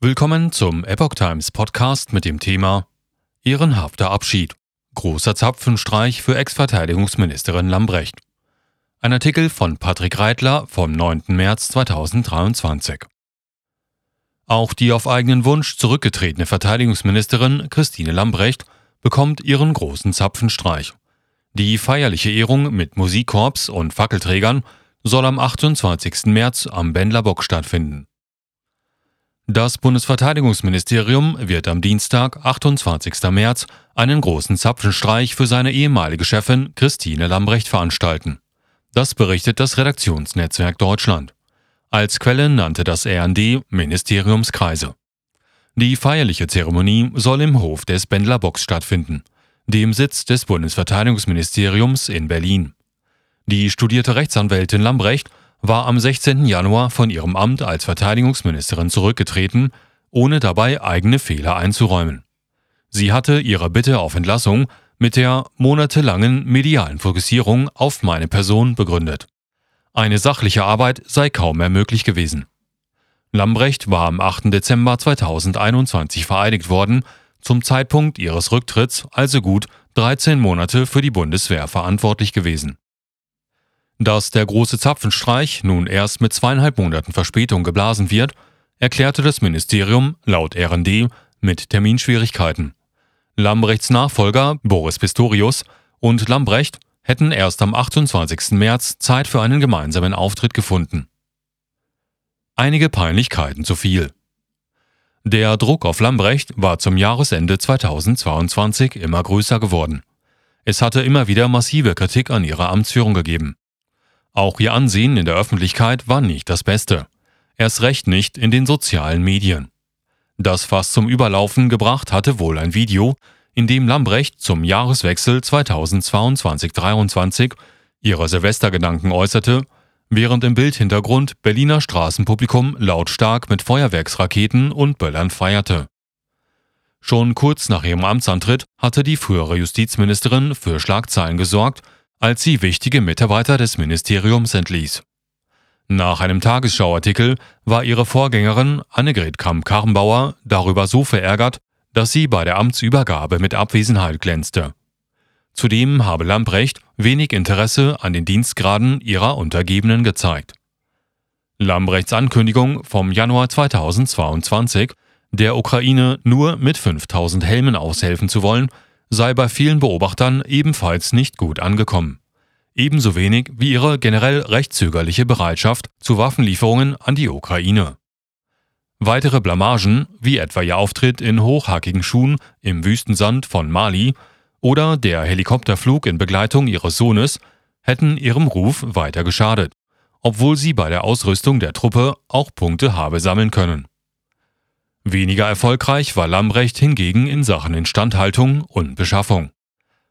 Willkommen zum Epoch Times Podcast mit dem Thema Ehrenhafter Abschied. Großer Zapfenstreich für Ex-Verteidigungsministerin Lambrecht. Ein Artikel von Patrick Reitler vom 9. März 2023. Auch die auf eigenen Wunsch zurückgetretene Verteidigungsministerin Christine Lambrecht bekommt ihren großen Zapfenstreich. Die feierliche Ehrung mit Musikkorps und Fackelträgern soll am 28. März am Bendlerbock stattfinden. Das Bundesverteidigungsministerium wird am Dienstag, 28. März, einen großen Zapfenstreich für seine ehemalige Chefin Christine Lambrecht veranstalten. Das berichtet das Redaktionsnetzwerk Deutschland. Als Quelle nannte das RND Ministeriumskreise. Die feierliche Zeremonie soll im Hof des Bendler Box stattfinden, dem Sitz des Bundesverteidigungsministeriums in Berlin. Die studierte Rechtsanwältin Lambrecht war am 16. Januar von ihrem Amt als Verteidigungsministerin zurückgetreten, ohne dabei eigene Fehler einzuräumen. Sie hatte ihre Bitte auf Entlassung mit der monatelangen medialen Fokussierung auf meine Person begründet. Eine sachliche Arbeit sei kaum mehr möglich gewesen. Lambrecht war am 8. Dezember 2021 vereidigt worden, zum Zeitpunkt ihres Rücktritts also gut 13 Monate für die Bundeswehr verantwortlich gewesen. Dass der große Zapfenstreich nun erst mit zweieinhalb Monaten Verspätung geblasen wird, erklärte das Ministerium laut RND mit Terminschwierigkeiten. Lambrechts Nachfolger Boris Pistorius und Lambrecht hätten erst am 28. März Zeit für einen gemeinsamen Auftritt gefunden. Einige Peinlichkeiten zu viel. Der Druck auf Lambrecht war zum Jahresende 2022 immer größer geworden. Es hatte immer wieder massive Kritik an ihrer Amtsführung gegeben. Auch ihr Ansehen in der Öffentlichkeit war nicht das Beste. Erst recht nicht in den sozialen Medien. Das fast zum Überlaufen gebracht hatte wohl ein Video, in dem Lambrecht zum Jahreswechsel 2022-23 ihre Silvestergedanken äußerte, während im Bildhintergrund Berliner Straßenpublikum lautstark mit Feuerwerksraketen und Böllern feierte. Schon kurz nach ihrem Amtsantritt hatte die frühere Justizministerin für Schlagzeilen gesorgt als sie wichtige Mitarbeiter des Ministeriums entließ. Nach einem Tagesschauartikel war ihre Vorgängerin Annegret Kramp-Karrenbauer darüber so verärgert, dass sie bei der Amtsübergabe mit Abwesenheit glänzte. Zudem habe Lamprecht wenig Interesse an den Dienstgraden ihrer Untergebenen gezeigt. Lambrechts Ankündigung vom Januar 2022, der Ukraine nur mit 5000 Helmen aushelfen zu wollen, sei bei vielen Beobachtern ebenfalls nicht gut angekommen. Ebenso wenig wie ihre generell recht zögerliche Bereitschaft zu Waffenlieferungen an die Ukraine. Weitere Blamagen, wie etwa ihr Auftritt in hochhackigen Schuhen im Wüstensand von Mali oder der Helikopterflug in Begleitung ihres Sohnes, hätten ihrem Ruf weiter geschadet, obwohl sie bei der Ausrüstung der Truppe auch Punkte habe sammeln können. Weniger erfolgreich war Lambrecht hingegen in Sachen Instandhaltung und Beschaffung.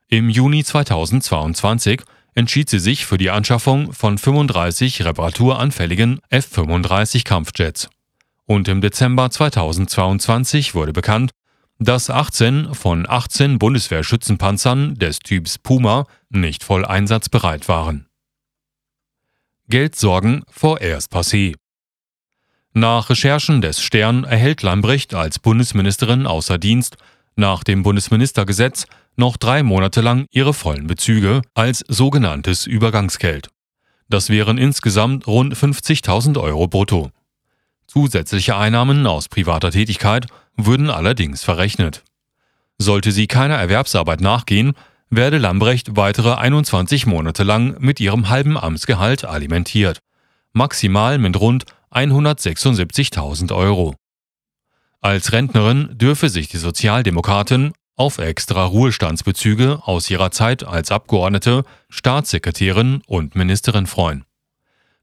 Im Juni 2022 entschied sie sich für die Anschaffung von 35 reparaturanfälligen F-35 Kampfjets. Und im Dezember 2022 wurde bekannt, dass 18 von 18 Bundeswehrschützenpanzern des Typs Puma nicht voll einsatzbereit waren. Geldsorgen vorerst passé. Nach Recherchen des Stern erhält Lambrecht als Bundesministerin außer Dienst nach dem Bundesministergesetz noch drei Monate lang ihre vollen Bezüge als sogenanntes Übergangsgeld. Das wären insgesamt rund 50.000 Euro brutto. Zusätzliche Einnahmen aus privater Tätigkeit würden allerdings verrechnet. Sollte sie keiner Erwerbsarbeit nachgehen, werde Lambrecht weitere 21 Monate lang mit ihrem halben Amtsgehalt alimentiert, maximal mit rund 176.000 Euro. Als Rentnerin dürfe sich die Sozialdemokratin auf extra Ruhestandsbezüge aus ihrer Zeit als Abgeordnete, Staatssekretärin und Ministerin freuen.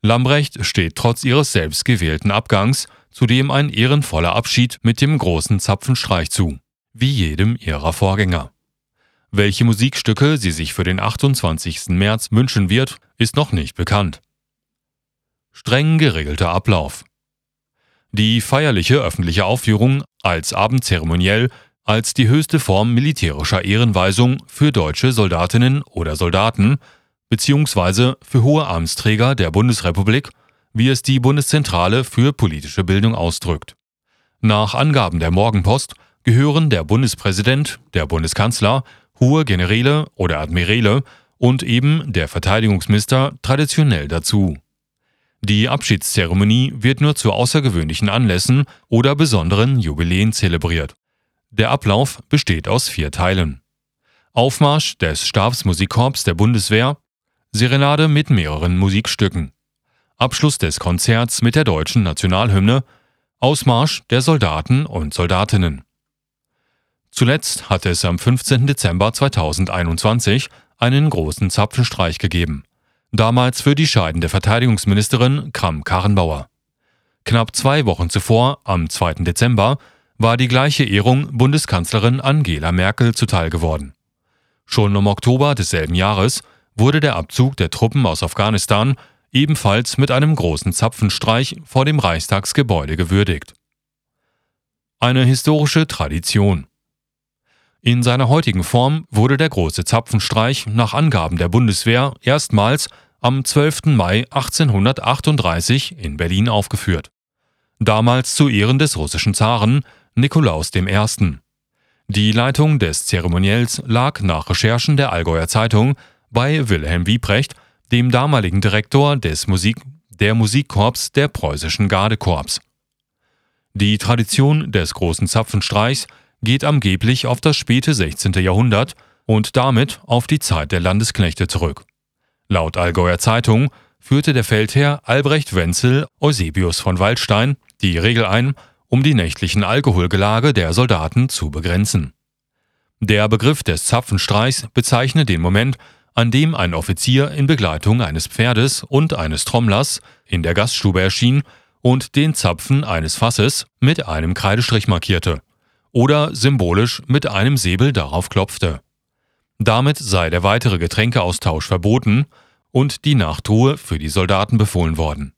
Lambrecht steht trotz ihres selbstgewählten Abgangs zudem ein ehrenvoller Abschied mit dem großen Zapfenstreich zu, wie jedem ihrer Vorgänger. Welche Musikstücke sie sich für den 28. März wünschen wird, ist noch nicht bekannt streng geregelter Ablauf. Die feierliche öffentliche Aufführung als Abendzeremoniell als die höchste Form militärischer Ehrenweisung für deutsche Soldatinnen oder Soldaten beziehungsweise für hohe Amtsträger der Bundesrepublik, wie es die Bundeszentrale für politische Bildung ausdrückt. Nach Angaben der Morgenpost gehören der Bundespräsident, der Bundeskanzler, hohe Generäle oder Admiräle und eben der Verteidigungsminister traditionell dazu. Die Abschiedszeremonie wird nur zu außergewöhnlichen Anlässen oder besonderen Jubiläen zelebriert. Der Ablauf besteht aus vier Teilen. Aufmarsch des Stabsmusikkorps der Bundeswehr, Serenade mit mehreren Musikstücken, Abschluss des Konzerts mit der deutschen Nationalhymne, Ausmarsch der Soldaten und Soldatinnen. Zuletzt hatte es am 15. Dezember 2021 einen großen Zapfenstreich gegeben. Damals für die scheidende Verteidigungsministerin Kram-Karrenbauer. Knapp zwei Wochen zuvor, am 2. Dezember, war die gleiche Ehrung Bundeskanzlerin Angela Merkel zuteil geworden. Schon im Oktober desselben Jahres wurde der Abzug der Truppen aus Afghanistan ebenfalls mit einem großen Zapfenstreich vor dem Reichstagsgebäude gewürdigt. Eine historische Tradition. In seiner heutigen Form wurde der große Zapfenstreich nach Angaben der Bundeswehr erstmals am 12. Mai 1838 in Berlin aufgeführt. Damals zu Ehren des russischen Zaren Nikolaus I. Die Leitung des Zeremoniells lag nach Recherchen der Allgäuer Zeitung bei Wilhelm Wiebrecht, dem damaligen Direktor des Musik der Musikkorps der preußischen Gardekorps. Die Tradition des großen Zapfenstreichs geht angeblich auf das späte 16. Jahrhundert und damit auf die Zeit der Landesknechte zurück. Laut Allgäuer Zeitung führte der Feldherr Albrecht Wenzel Eusebius von Waldstein die Regel ein, um die nächtlichen Alkoholgelage der Soldaten zu begrenzen. Der Begriff des Zapfenstreichs bezeichnet den Moment, an dem ein Offizier in Begleitung eines Pferdes und eines Trommlers in der Gaststube erschien und den Zapfen eines Fasses mit einem Kreidestrich markierte oder symbolisch mit einem Säbel darauf klopfte. Damit sei der weitere Getränkeaustausch verboten und die Nachtruhe für die Soldaten befohlen worden.